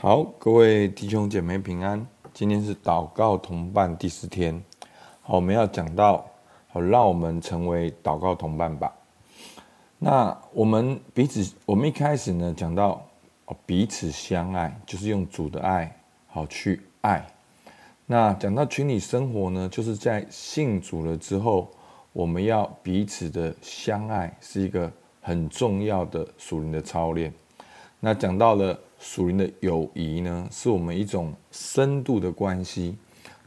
好，各位弟兄姐妹平安。今天是祷告同伴第四天。好，我们要讲到，好，让我们成为祷告同伴吧。那我们彼此，我们一开始呢讲到，彼此相爱，就是用主的爱，好去爱。那讲到群体生活呢，就是在信主了之后，我们要彼此的相爱，是一个很重要的属灵的操练。那讲到了。属灵的友谊呢，是我们一种深度的关系。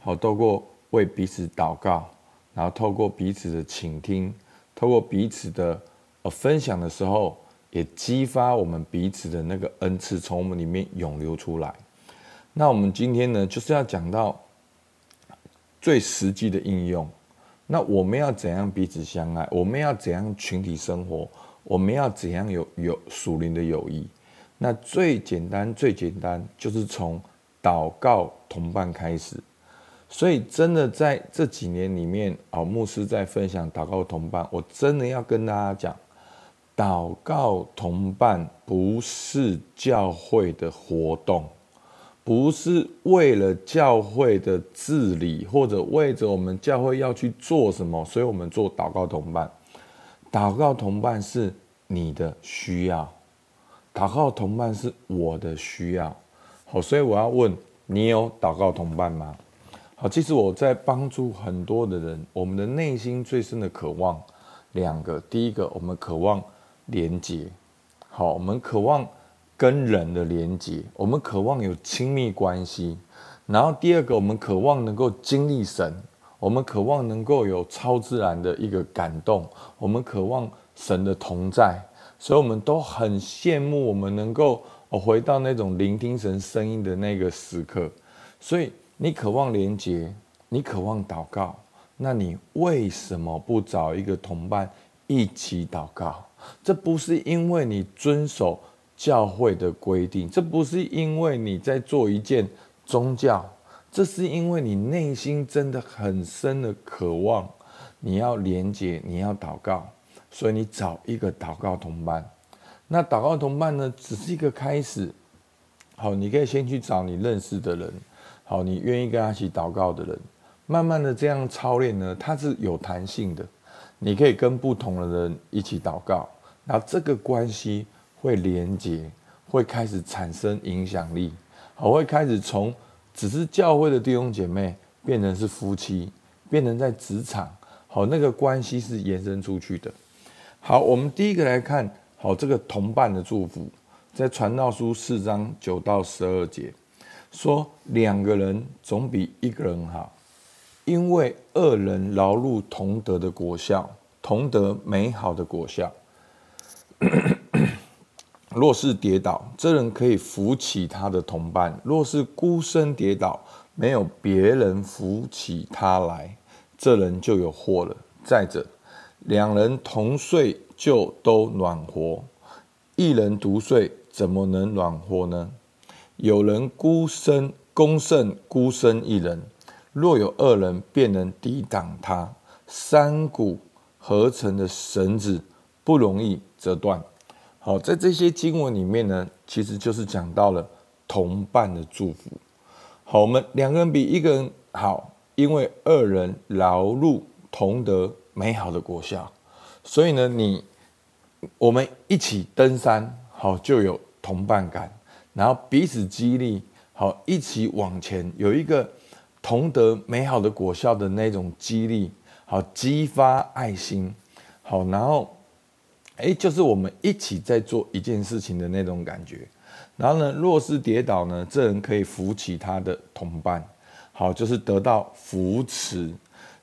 好，透过为彼此祷告，然后透过彼此的倾听，透过彼此的呃分享的时候，也激发我们彼此的那个恩赐从我们里面涌流出来。那我们今天呢，就是要讲到最实际的应用。那我们要怎样彼此相爱？我们要怎样群体生活？我们要怎样有有属灵的友谊？那最简单、最简单就是从祷告同伴开始，所以真的在这几年里面，啊，牧师在分享祷告同伴，我真的要跟大家讲，祷告同伴不是教会的活动，不是为了教会的治理或者为着我们教会要去做什么，所以我们做祷告同伴。祷告同伴是你的需要。祷告同伴是我的需要，好，所以我要问你有祷告同伴吗？好，其实我在帮助很多的人，我们的内心最深的渴望两个，第一个我们渴望连接，好，我们渴望跟人的连接，我们渴望有亲密关系，然后第二个我们渴望能够经历神，我们渴望能够有超自然的一个感动，我们渴望神的同在。所以，我们都很羡慕我们能够回到那种聆听神声音的那个时刻。所以，你渴望连接，你渴望祷告，那你为什么不找一个同伴一起祷告？这不是因为你遵守教会的规定，这不是因为你在做一件宗教，这是因为你内心真的很深的渴望，你要连接，你要祷告。所以你找一个祷告同伴，那祷告同伴呢，只是一个开始。好，你可以先去找你认识的人，好，你愿意跟他一起祷告的人，慢慢的这样操练呢，它是有弹性的。你可以跟不同的人一起祷告，那这个关系会连接，会开始产生影响力，好，会开始从只是教会的弟兄姐妹，变成是夫妻，变成在职场，好，那个关系是延伸出去的。好，我们第一个来看，好，这个同伴的祝福，在传道书四章九到十二节，说两个人总比一个人好，因为二人劳碌同得的果效，同得美好的果效。若是跌倒，这人可以扶起他的同伴；若是孤身跌倒，没有别人扶起他来，这人就有祸了。再者。两人同睡就都暖和，一人独睡怎么能暖和呢？有人孤身攻胜孤身一人，若有二人便能抵挡他。三股合成的绳子不容易折断。好，在这些经文里面呢，其实就是讲到了同伴的祝福。好，我们两个人比一个人好，因为二人劳碌同得。美好的果效，所以呢，你我们一起登山，好就有同伴感，然后彼此激励，好一起往前，有一个同得美好的果效的那种激励，好激发爱心，好然后，哎，就是我们一起在做一件事情的那种感觉。然后呢，若是跌倒呢，这人可以扶起他的同伴，好就是得到扶持。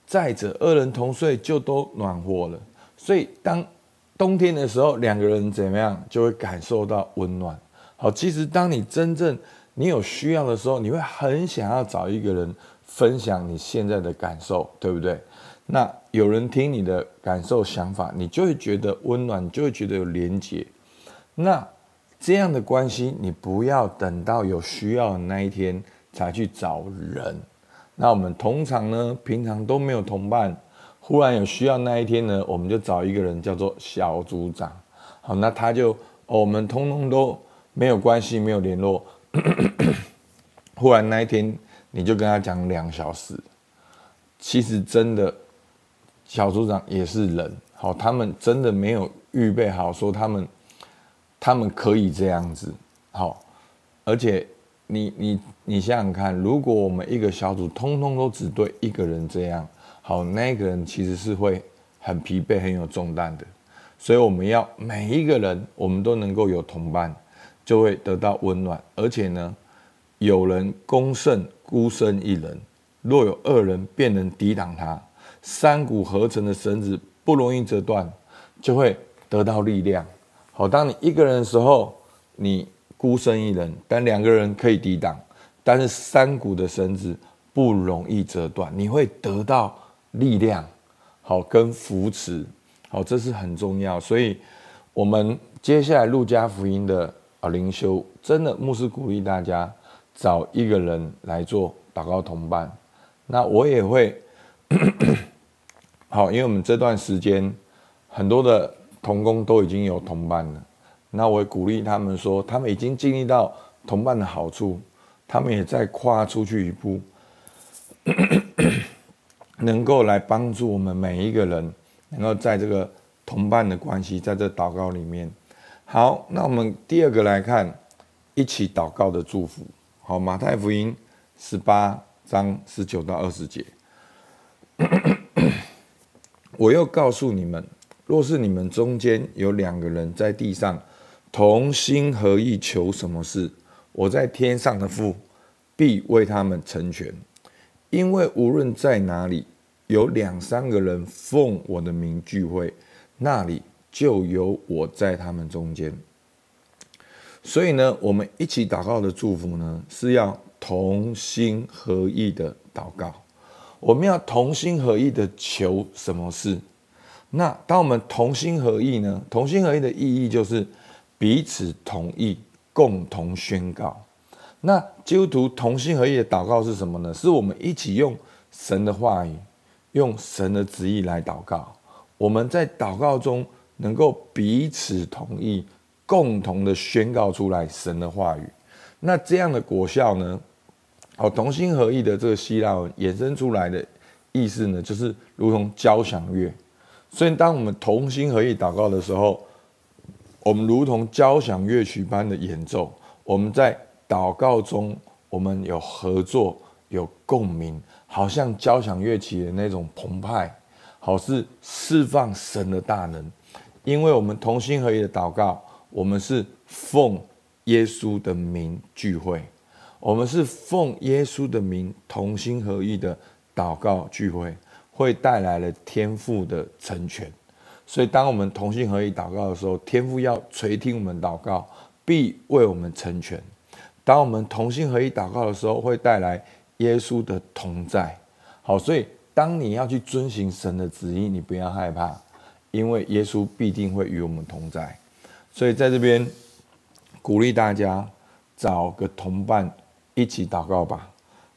再者，二人同睡就都暖和了。所以，当冬天的时候，两个人怎么样就会感受到温暖。好，其实当你真正你有需要的时候，你会很想要找一个人分享你现在的感受，对不对？那有人听你的感受、想法，你就会觉得温暖，你就会觉得有连结。那这样的关系，你不要等到有需要的那一天才去找人。那我们通常呢，平常都没有同伴，忽然有需要那一天呢，我们就找一个人叫做小组长。好，那他就、哦、我们通通都没有关系，没有联络，忽然那一天你就跟他讲两小时，其实真的小组长也是人，好，他们真的没有预备好说他们他们可以这样子，好，而且你你你想想看，如果我们一个小组通通都只对一个人这样，好，那个人其实是会很疲惫、很有重担的。所以我们要每一个人，我们都能够有同伴，就会得到温暖。而且呢，有人攻胜孤身一人，若有二人，便能抵挡他。三股合成的绳子不容易折断，就会得到力量。好，当你一个人的时候，你孤身一人；但两个人可以抵挡，但是三股的绳子不容易折断，你会得到力量，好，跟扶持。好，这是很重要，所以，我们接下来路加福音的啊灵修，真的牧师鼓励大家找一个人来做祷告同伴。那我也会，好，因为我们这段时间很多的同工都已经有同伴了，那我也鼓励他们说，他们已经经历到同伴的好处，他们也在跨出去一步，能够来帮助我们每一个人。能够在这个同伴的关系，在这祷告里面，好，那我们第二个来看，一起祷告的祝福。好，马太福音十八章十九到二十节，我又告诉你们，若是你们中间有两个人在地上同心合意求什么事，我在天上的父必为他们成全，因为无论在哪里。有两三个人奉我的名聚会，那里就有我在他们中间。所以呢，我们一起祷告的祝福呢，是要同心合意的祷告。我们要同心合意的求什么事？那当我们同心合意呢？同心合意的意义就是彼此同意，共同宣告。那基督徒同心合意的祷告是什么呢？是我们一起用神的话语。用神的旨意来祷告，我们在祷告中能够彼此同意，共同的宣告出来神的话语。那这样的果效呢？好，同心合意的这个希腊文衍生出来的意思呢，就是如同交响乐。所以，当我们同心合意祷告的时候，我们如同交响乐曲般的演奏。我们在祷告中，我们有合作，有共鸣。好像交响乐器的那种澎湃，好是释放神的大能，因为我们同心合意的祷告，我们是奉耶稣的名聚会，我们是奉耶稣的名同心合意的祷告聚会，会带来了天赋的成全。所以，当我们同心合意祷告的时候，天父要垂听我们祷告，必为我们成全。当我们同心合意祷告的时候，会带来。耶稣的同在，好，所以当你要去遵行神的旨意，你不要害怕，因为耶稣必定会与我们同在。所以在这边鼓励大家找个同伴一起祷告吧。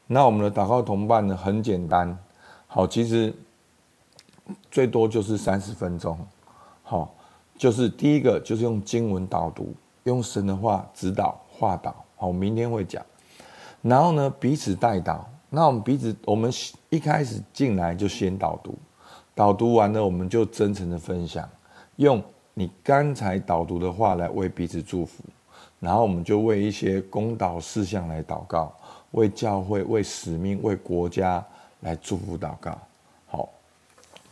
那我们的祷告同伴呢，很简单，好，其实最多就是三十分钟，好，就是第一个就是用经文导读，用神的话指导、话导，好，明天会讲。然后呢，彼此代祷。那我们彼此，我们一开始进来就先导读，导读完了，我们就真诚的分享，用你刚才导读的话来为彼此祝福。然后我们就为一些公祷事项来祷告，为教会、为使命、为国家来祝福祷告。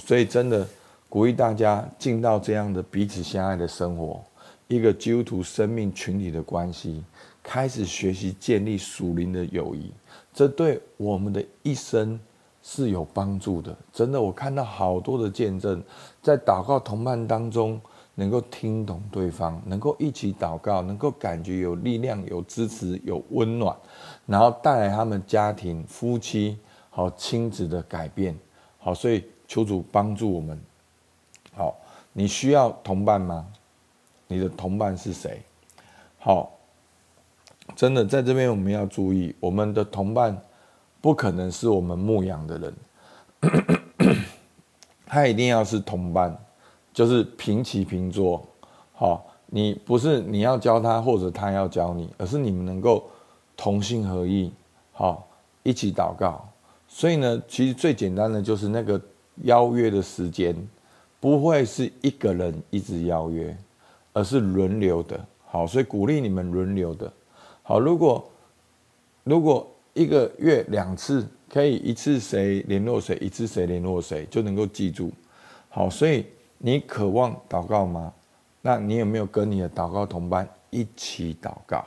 所以真的鼓励大家进到这样的彼此相爱的生活，一个基督徒生命群体的关系。开始学习建立属灵的友谊，这对我们的一生是有帮助的。真的，我看到好多的见证，在祷告同伴当中，能够听懂对方，能够一起祷告，能够感觉有力量、有支持、有温暖，然后带来他们家庭、夫妻好亲子的改变。好，所以求主帮助我们。好，你需要同伴吗？你的同伴是谁？好。真的，在这边我们要注意，我们的同伴不可能是我们牧羊的人，他一定要是同伴，就是平起平坐。好，你不是你要教他，或者他要教你，而是你们能够同心合意，好，一起祷告。所以呢，其实最简单的就是那个邀约的时间，不会是一个人一直邀约，而是轮流的。好，所以鼓励你们轮流的。好，如果如果一个月两次，可以一次谁联络谁，一次谁联络谁，就能够记住。好，所以你渴望祷告吗？那你有没有跟你的祷告同伴一起祷告？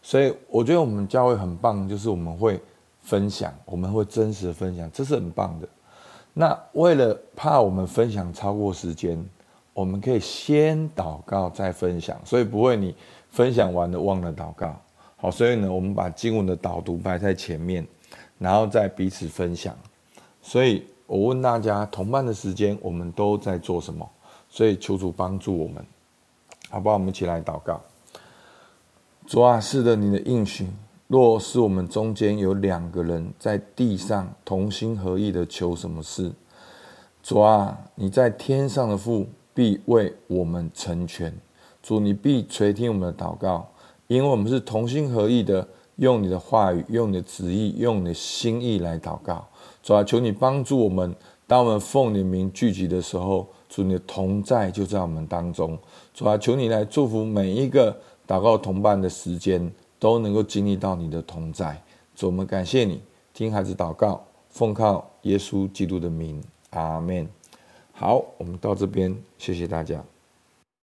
所以我觉得我们教会很棒，就是我们会分享，我们会真实的分享，这是很棒的。那为了怕我们分享超过时间，我们可以先祷告再分享，所以不会你分享完了忘了祷告。好，所以呢，我们把经文的导读摆在前面，然后再彼此分享。所以我问大家，同伴的时间我们都在做什么？所以求主帮助我们。好不好？我们一起来祷告。主啊，是的，你的应许，若是我们中间有两个人在地上同心合意的求什么事，主啊，你在天上的父必为我们成全。主，你必垂听我们的祷告，因为我们是同心合意的，用你的话语、用你的旨意、用你的心意来祷告。主啊，求你帮助我们，当我们奉你名聚集的时候。主，你的同在就在我们当中。主啊，求你来祝福每一个祷告同伴的时间，都能够经历到你的同在。主，我们感谢你，听孩子祷告，奉靠耶稣基督的名，阿门。好，我们到这边，谢谢大家。